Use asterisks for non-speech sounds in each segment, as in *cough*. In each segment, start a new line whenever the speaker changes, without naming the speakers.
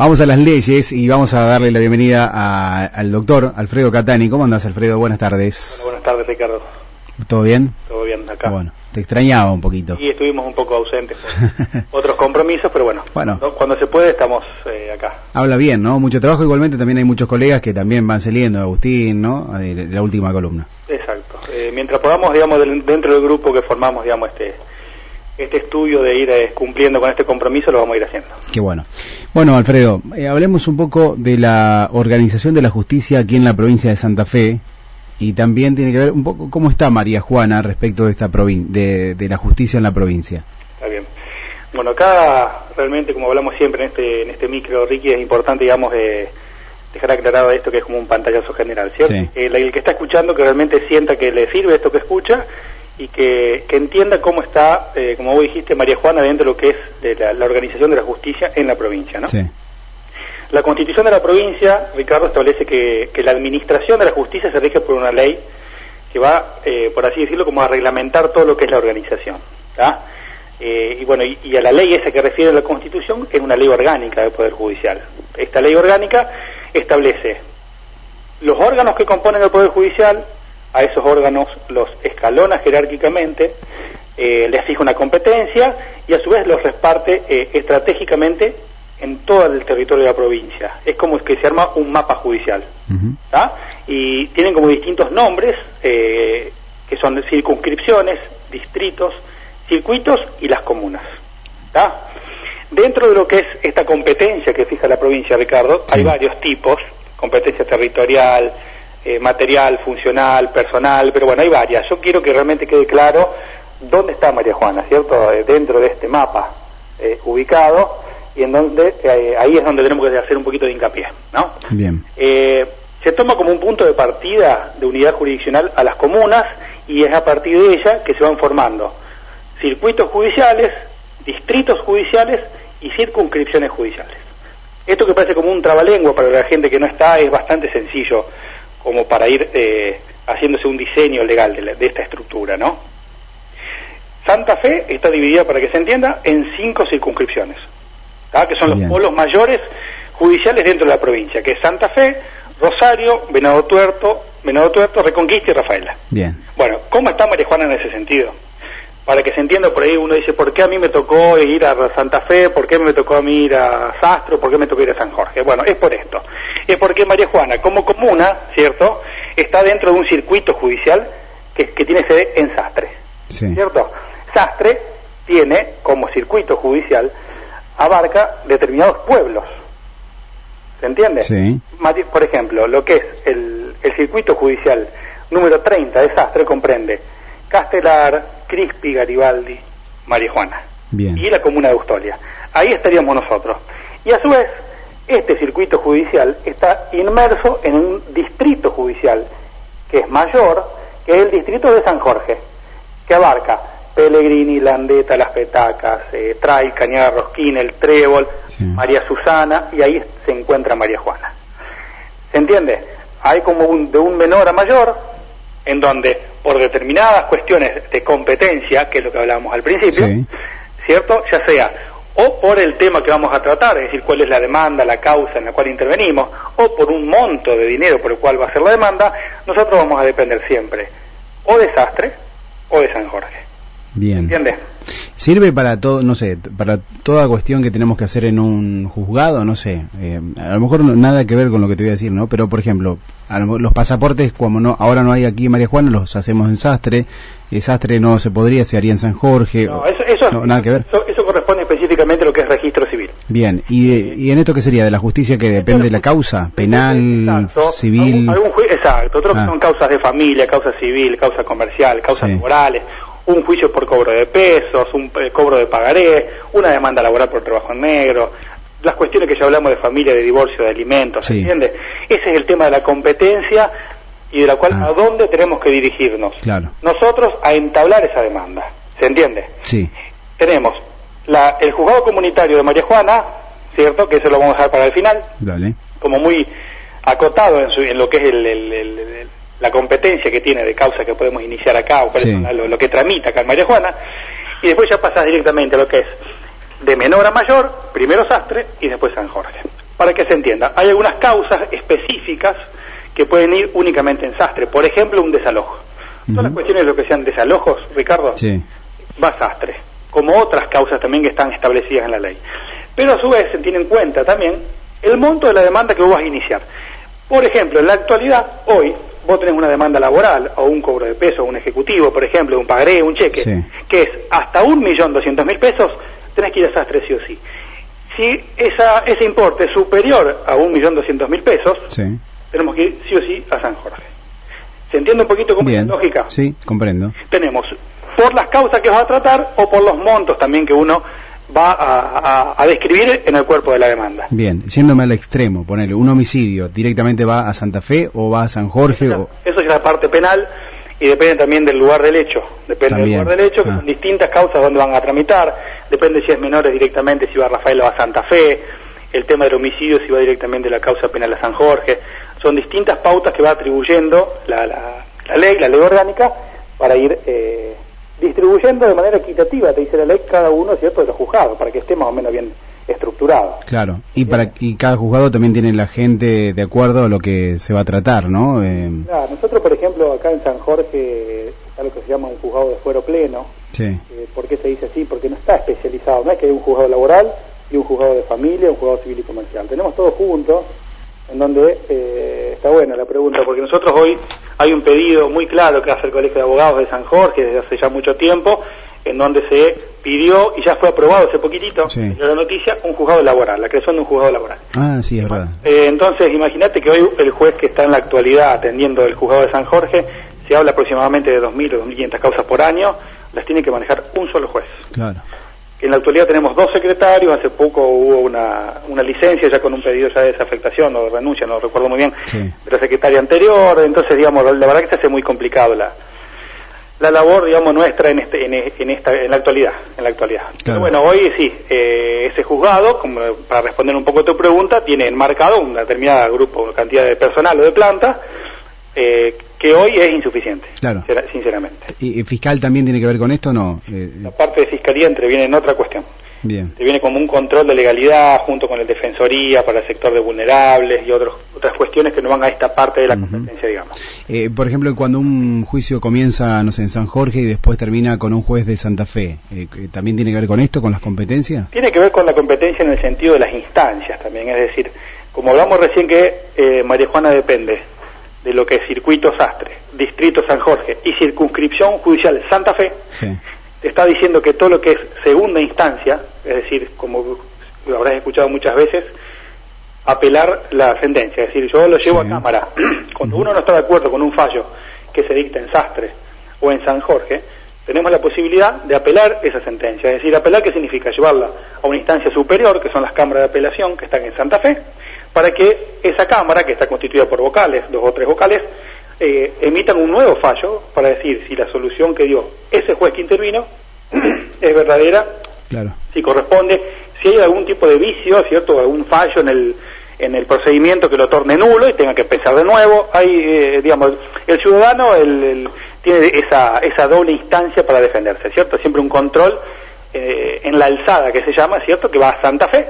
Vamos a las leyes y vamos a darle la bienvenida al doctor Alfredo Catani. ¿Cómo andas, Alfredo? Buenas tardes.
buenas tardes, Ricardo.
¿Todo bien?
Todo bien acá.
Bueno, te extrañaba un poquito.
Y estuvimos un poco ausentes por *laughs* otros compromisos, pero bueno, bueno. cuando se puede estamos eh, acá.
Habla bien, ¿no? Mucho trabajo, igualmente también hay muchos colegas que también van saliendo, Agustín, ¿no? La última columna.
Exacto. Eh, mientras podamos, digamos, dentro del grupo que formamos, digamos, este este estudio de ir eh, cumpliendo con este compromiso lo vamos a ir haciendo.
Qué bueno. Bueno, Alfredo, hablemos un poco de la organización de la justicia aquí en la provincia de Santa Fe, y también tiene que ver un poco cómo está María Juana respecto de esta de, de la justicia en la provincia.
Está bien. Bueno, acá realmente, como hablamos siempre en este, en este micro, Ricky, es importante, digamos, dejar aclarado esto que es como un pantallazo general, ¿cierto? El, que está escuchando que realmente sienta que le sirve esto que escucha y que, entienda cómo está, eh, como vos dijiste, María Juana dentro de lo que es de la, la, organización de la justicia en la provincia, ¿no? Sí. La constitución de la provincia, Ricardo, establece que, la administración de la justicia se rige por una ley que va, eh, por así decirlo, como a reglamentar todo lo que es la organización. Eh, y bueno, y, a la ley esa que refiere a la constitución es una ley orgánica del Poder Judicial. Esta ley orgánica establece los órganos que componen el Poder Judicial, a esos órganos los escalona jerárquicamente, eh, les fija una competencia y a su vez los reparte estratégicamente en todo el territorio de la provincia. Es como que se arma un mapa judicial. Y tienen como distintos nombres, eh, que son circunscripciones, distritos, circuitos y las comunas. Dentro de lo que es esta competencia que fija la provincia, Ricardo, hay varios tipos, competencia territorial, eh, material, funcional, personal, pero bueno, hay varias. Yo quiero que realmente quede claro dónde está María Juana, ¿cierto? Eh, dentro de este mapa ubicado y en donde eh, ahí es donde tenemos que hacer un poquito de hincapié, ¿no?
Bien.
Eh, se toma como un punto de partida de unidad jurisdiccional a las comunas y es a partir de ella que se van formando circuitos judiciales, distritos judiciales y circunscripciones judiciales. Esto que parece como un trabalengua para la gente que no está es bastante sencillo como para ir eh, haciéndose un diseño legal de, de esta estructura, ¿no? Santa Fe está dividida, para que se entienda, en cinco circunscripciones que son los polos mayores judiciales dentro de la provincia, que es Santa Fe, Rosario, Venado Tuerto, Venado Tuerto, Reconquista y Rafaela.
Bien.
Bueno, ¿cómo está María Juana en ese sentido? Para que se entienda por ahí, uno dice, ¿por qué a mí me tocó ir a Santa Fe? ¿Por qué me tocó a mí ir a Sastro? ¿Por qué me tocó ir a San Jorge? Bueno, es por esto. Es porque María Juana, como comuna, ¿cierto?, está dentro de un circuito judicial que, tiene sede en Sastre. ¿Cierto? Sastre tiene como circuito judicial abarca determinados pueblos. ¿Se entiende?
Sí.
Por ejemplo, lo que es el, circuito judicial número 30 de Sastre comprende Castelar, Crispi, Garibaldi, Marijuana
Bien.
y la comuna de Austolia. Ahí estaríamos nosotros. Y a su vez, este circuito judicial está inmerso en un distrito judicial que es mayor, que es el distrito de San Jorge, que abarca Pellegrini, Landeta, Las Petacas, eh, Tray, Cañada Rosquín, El Trébol, María Susana, y ahí se encuentra María Juana. ¿Se entiende? Hay como un, de un menor a mayor, en donde por determinadas cuestiones de competencia, que es lo que hablábamos al principio, ¿cierto? Ya sea o por el tema que vamos a tratar, es decir, cuál es la demanda, la causa en la cual intervenimos, o por un monto de dinero por el cual va a ser la demanda, nosotros vamos a depender siempre o de Sastre o de San Jorge.
Bien. ¿Entiendes? ¿Sirve para todo, no sé, para toda cuestión que tenemos que hacer en un juzgado? No sé, eh, a lo mejor nada que ver con lo que te voy a decir, ¿no? Pero, por ejemplo, los pasaportes, como no ahora no hay aquí en María Juana, los hacemos en Sastre. El Sastre no se podría, se haría en San Jorge.
No, eso, nada que ver. Eso, corresponde específicamente a lo que es registro civil.
Bien, ¿y, en esto qué sería? ¿De la justicia que depende de la causa? ¿Penal, civil?
exacto, otros ah. son causas de familia, causa civil, causa comercial, causas morales un juicio por cobro de pesos, un eh, cobro de pagaré, una demanda laboral por trabajo en negro, las cuestiones que ya hablamos de familia, de divorcio, de alimentos, ¿se entiende? Ese es el tema de la competencia y de la cual ah. a dónde tenemos que dirigirnos.
Claro.
Nosotros a entablar esa demanda, ¿se entiende?
Sí.
Tenemos la, el juzgado comunitario de María Juana, ¿cierto? Que eso lo vamos a dejar para el final.
Dale.
Como muy acotado en, en lo que es el la competencia que tiene de causa que podemos iniciar acá o lo, que tramita acá en María Juana, y después ya pasas directamente a lo que es de menor a mayor, primero Sastre y después San Jorge. para que se entienda, hay algunas causas específicas que pueden ir únicamente en sastre. Por ejemplo, un desalojo. Todas las cuestiones de lo que sean desalojos, Ricardo, va a sastre, como otras causas también que están establecidas en la ley. Pero a su vez se tiene en cuenta también el monto de la demanda que vos vas a iniciar. Por ejemplo, en la actualidad, hoy, vos tenés una demanda laboral o un cobro de peso, un ejecutivo, por ejemplo, un pagaré, un cheque, que es hasta un millón doscientos mil pesos, tenés que ir a sastre sí o sí. Si esa, ese importe es superior a un millón doscientos mil pesos, tenemos que ir sí o sí a San Jorge. ¿Se entiende un poquito cómo es la lógica?
Sí, comprendo.
Tenemos por las causas que vas a tratar o por los montos también que uno va a, describir en el cuerpo de la demanda.
Bien, yéndome al extremo, ponerle un homicidio, ¿directamente va a Santa Fe o va a San Jorge?
Eso, es la parte penal y depende también del lugar del hecho. Depende del lugar del hecho, que ah. son distintas causas donde van a tramitar, depende si es menores directamente, si va a Rafael o a Santa Fe, el tema del homicidio si va directamente la causa penal a San Jorge. Son distintas pautas que va atribuyendo la, la, ley, la ley orgánica, para ir... Eh, distribuyendo de manera equitativa, te dice la ley, cada uno cierto de los juzgados, para que esté más o menos bien estructurado.
Claro, y para y cada juzgado también tiene la gente de acuerdo a lo que se va a tratar, ¿no?
Eh... nosotros, por ejemplo, acá en San Jorge está lo que se llama un juzgado de fuero pleno.
Sí.
Eh, ¿Por qué se dice así? Porque no está especializado, no es que hay un juzgado laboral y un juzgado de familia, un juzgado civil y comercial. Tenemos todos juntos, en donde eh, está buena la pregunta, porque nosotros hoy hay un pedido muy claro que hace el Colegio de Abogados de San Jorge desde hace ya mucho tiempo, en donde se pidió y ya fue aprobado hace poquitito, en la noticia, un juzgado laboral, la creación de un juzgado laboral.
Ah, sí, es verdad.
Eh, entonces, imagínate que hoy el juez que está en la actualidad atendiendo el juzgado de San Jorge, se habla aproximadamente de 2.000 o 2.500 causas por año, las tiene que manejar un solo juez.
Claro.
En la actualidad tenemos dos secretarios, hace poco hubo una, una licencia ya con un pedido ya de desafectación o de renuncia, no recuerdo muy bien, de la secretaria anterior, entonces digamos, la, verdad que se hace muy complicado la, la labor, digamos, nuestra en, este, en, esta, en la actualidad, en la actualidad. Pero bueno, hoy sí, eh, ese juzgado, como para responder un poco a tu pregunta, tiene enmarcado una determinada grupo, cantidad de personal o de planta, eh, que hoy es insuficiente,
claro.
sinceramente.
¿Y fiscal también tiene que ver con esto o no?
Eh, la parte de fiscalía entreviene en otra cuestión.
Bien.
viene como un control de legalidad junto con el Defensoría para el sector de vulnerables y otros, otras cuestiones que no van a esta parte de la competencia, digamos.
Eh, por ejemplo, cuando un juicio comienza, no sé, en San Jorge y después termina con un juez de Santa Fe, eh, ¿también tiene que ver con esto, con las competencias?
Tiene que ver con la competencia en el sentido de las instancias también, es decir, como hablamos recién que eh, María Juana depende de lo que es circuito Sastre, distrito San Jorge y circunscripción judicial Santa Fe, está diciendo que todo lo que es segunda instancia, es decir, como lo habrás escuchado muchas veces, apelar la sentencia, es decir, yo lo llevo a cámara. *clears throat* Cuando uno no está de acuerdo con un fallo que se dicta en Sastre o en San Jorge, tenemos la posibilidad de apelar esa sentencia. Es decir, apelar, ¿qué significa? Llevarla a una instancia superior, que son las cámaras de apelación que están en Santa Fe, para que esa Cámara, que está constituida por vocales, dos o tres vocales, eh, emitan un nuevo fallo para decir si la solución que dio ese juez que intervino *clears throat* es verdadera,
claro.
si corresponde, si hay algún tipo de vicio, ¿cierto? Algún fallo en el, en el procedimiento que lo torne nulo y tenga que empezar de nuevo. Hay, eh, digamos, el ciudadano el, tiene esa, esa doble instancia para defenderse, ¿cierto? Siempre un control eh, en la alzada que se llama, ¿cierto? Que va a Santa Fe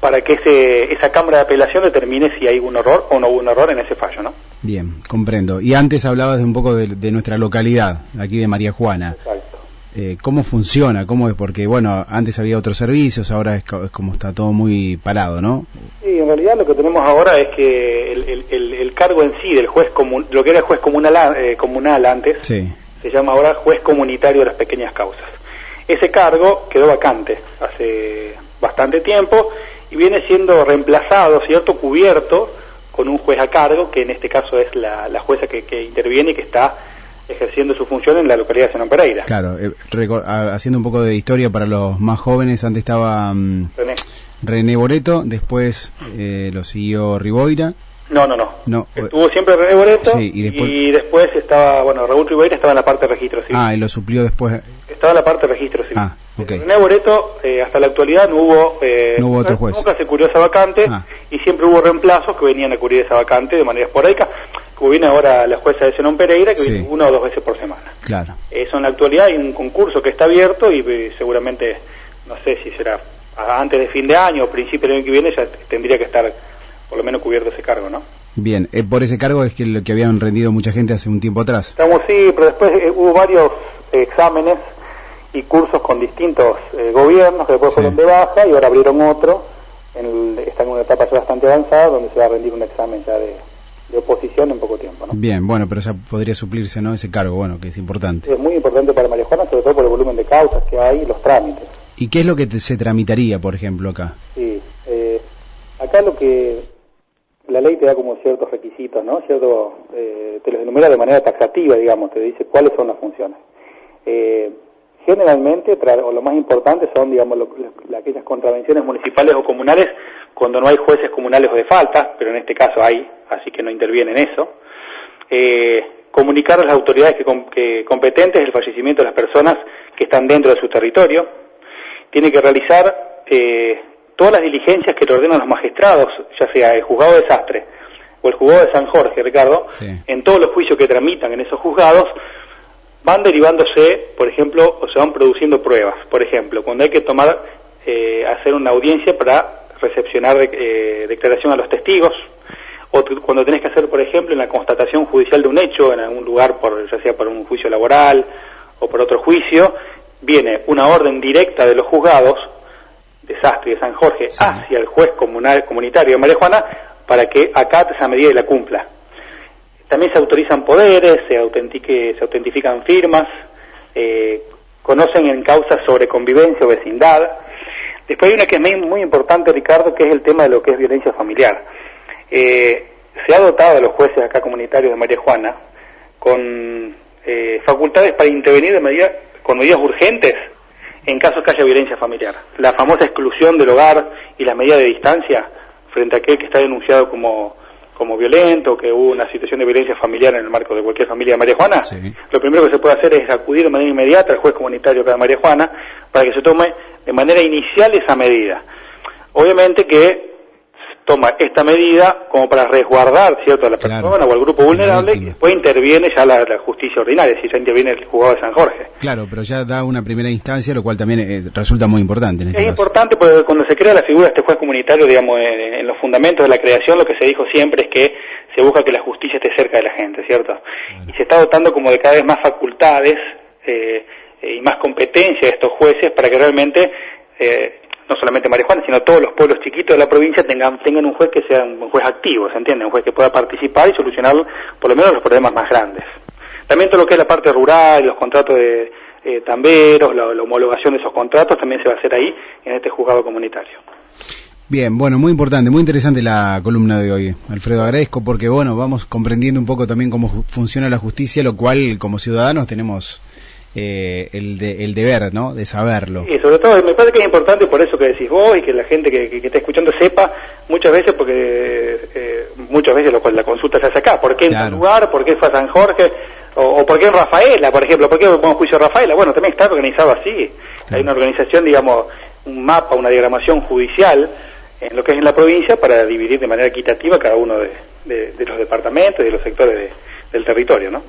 para que ese, esa Cámara de Apelación determine si hay un error o no hubo un error en ese fallo, ¿no?
Bien, comprendo. Y antes hablabas de un poco de, nuestra localidad, aquí de María Juana.
Exacto.
Eh, ¿Cómo funciona? ¿Cómo es? Porque, bueno, antes había otros servicios, ahora es, como está todo muy parado, ¿no?
Sí, en realidad lo que tenemos ahora es que el, el, cargo en sí del juez común, lo que era el juez comunal, eh, comunal antes,
se
llama ahora juez comunitario de las pequeñas causas. Ese cargo quedó vacante hace bastante tiempo y viene siendo reemplazado, ¿cierto?, cubierto con un juez a cargo, que en este caso es la, jueza que, interviene y que está ejerciendo su función en la localidad de San Pereira.
Claro, eh, haciendo un poco de historia para los más jóvenes, antes estaba mm, René. Boreto, después eh, lo siguió Riboira,
no, no, no. Estuvo siempre René Boreto y, después... estaba, bueno, Raúl Ribeira estaba en la parte de registro civil.
Ah, y lo suplió después.
Estaba en la parte de registro civil.
Ah, ok.
René Boreto, eh, hasta la actualidad no hubo... Eh,
no hubo otro juez.
Nunca se cubrió esa vacante ah. y siempre hubo reemplazos que venían a cubrir esa vacante de manera esporádica, como viene ahora la jueza de Zenón Pereira, que viene una o dos veces por semana.
Claro.
Eso en la actualidad hay un concurso que está abierto y eh, seguramente, no sé si será antes de fin de año o principio del año que viene ya tendría que estar por lo menos cubierto ese cargo, ¿no?
Bien, eh, por ese cargo es que lo que habían rendido mucha gente hace un tiempo atrás.
Estamos sí, pero después eh, hubo varios exámenes y cursos con distintos eh, gobiernos que después fueron de baja y ahora abrieron otro. En están en una etapa ya bastante avanzada donde se va a rendir un examen ya de, oposición en poco tiempo. ¿no?
Bien, bueno, pero ya podría suplirse ¿no? ese cargo, bueno, que es importante.
es muy importante para María Juana, sobre todo por el volumen de causas que hay y los trámites.
¿Y qué es lo que se tramitaría, por ejemplo, acá?
Sí, eh, acá lo que la ley te da como ciertos requisitos, ¿no? Cierto, eh, te los enumera de manera taxativa, digamos, te dice cuáles son las funciones. Eh, generalmente, o lo más importante son, digamos, aquellas contravenciones municipales o comunales cuando no hay jueces comunales o de falta, pero en este caso hay, así que no interviene en eso. Eh, comunicar a las autoridades que, competentes el fallecimiento de las personas que están dentro de su territorio. Tiene que realizar todas las diligencias que le ordenan los magistrados, ya sea el juzgado de desastre o el juzgado de San Jorge, Ricardo, en todos los juicios que tramitan en esos juzgados, van derivándose, por ejemplo, o se van produciendo pruebas. Por ejemplo, cuando hay que tomar, eh, hacer una audiencia para recepcionar eh, declaración a los testigos, o cuando tenés que hacer, por ejemplo, en la constatación judicial de un hecho, en algún lugar, por, ya sea por un juicio laboral o por otro juicio, viene una orden directa de los juzgados de Sastre y de San Jorge hacia el juez comunal, comunitario de María Juana para que acate esa medida y la cumpla. También se autorizan poderes, se, autentique, se autentifican firmas, eh, conocen en causas sobre convivencia o vecindad. Después hay una que es muy, importante, Ricardo, que es el tema de lo que es violencia familiar. Eh, se ha dotado a los jueces acá comunitarios de María Juana con eh, facultades para intervenir de medida, con medidas urgentes en caso que haya violencia familiar. La famosa exclusión del hogar y la medida de distancia frente a aquel que está denunciado como como violento, que hubo una situación de violencia familiar en el marco de cualquier familia de María Juana, lo primero que se puede hacer es acudir de manera inmediata al juez comunitario de María Juana para que se tome de manera inicial esa medida. Obviamente que toma esta medida como para resguardar cierto a la persona o al grupo vulnerable y después interviene ya la, justicia ordinaria, si ya interviene el juzgado de San Jorge.
Claro, pero ya da una primera instancia, lo cual también eh, resulta muy importante.
Este es importante porque cuando se crea la figura de este juez comunitario, digamos, en, los fundamentos de la creación, lo que se dijo siempre es que se busca que la justicia esté cerca de la gente, ¿cierto? Y se está dotando como de cada vez más facultades eh, y más competencia de estos jueces para que realmente eh, no solamente María Juana, sino todos los pueblos chiquitos de la provincia tengan, tengan un juez que sea un juez activo, ¿se entiende? Un juez que pueda participar y solucionar por lo menos los problemas más grandes. También todo lo que es la parte rural, los contratos de eh, tamberos, la, homologación de esos contratos también se va a hacer ahí, en este juzgado comunitario.
Bien, bueno, muy importante, muy interesante la columna de hoy. Alfredo, agradezco porque, bueno, vamos comprendiendo un poco también cómo funciona la justicia, lo cual como ciudadanos tenemos eh, el, de, el deber, ¿no? De saberlo.
Y sobre todo, me parece que es importante por eso que decís vos y que la gente que, que, está escuchando sepa muchas veces, porque eh, muchas veces lo, la consulta se hace acá. ¿Por qué en claro. lugar? ¿Por qué fue a San Jorge? O, por qué en Rafaela, por ejemplo? ¿Por qué un juicio a Rafaela? Bueno, también está organizado así. Hay una organización, digamos, un mapa, una diagramación judicial en lo que es en la provincia para dividir de manera equitativa cada uno de, de, los departamentos y de los sectores del territorio, ¿no?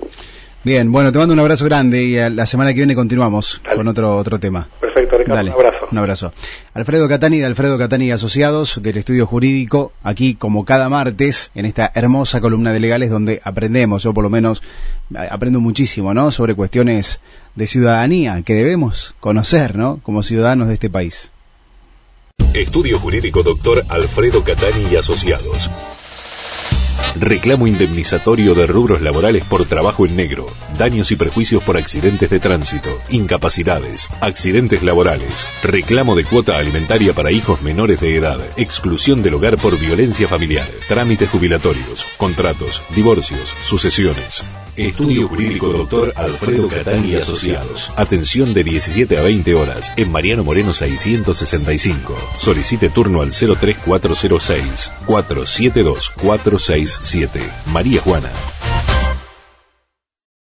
Bien, bueno, te mando un abrazo grande y la semana que viene continuamos con otro otro tema.
Perfecto, Ricardo, un abrazo.
Un abrazo. Alfredo Catani de Alfredo Catani Asociados del Estudio Jurídico, aquí como cada martes en esta hermosa columna de legales donde aprendemos, yo por lo menos aprendo muchísimo, ¿no? Sobre cuestiones de ciudadanía que debemos conocer, ¿no? Como ciudadanos de este país.
Estudio Jurídico Doctor Alfredo Catani y Asociados Reclamo indemnizatorio de rubros laborales por trabajo en negro, daños y perjuicios por accidentes de tránsito, incapacidades, accidentes laborales, reclamo de cuota alimentaria para hijos menores de edad, exclusión del hogar por violencia familiar, trámites jubilatorios, contratos, divorcios, sucesiones. Estudio Jurídico Doctor Alfredo Catani y Asociados. Atención de 17 a 20 horas. En Mariano Moreno 665. Solicite turno al 03406 472 46 7. María Juana.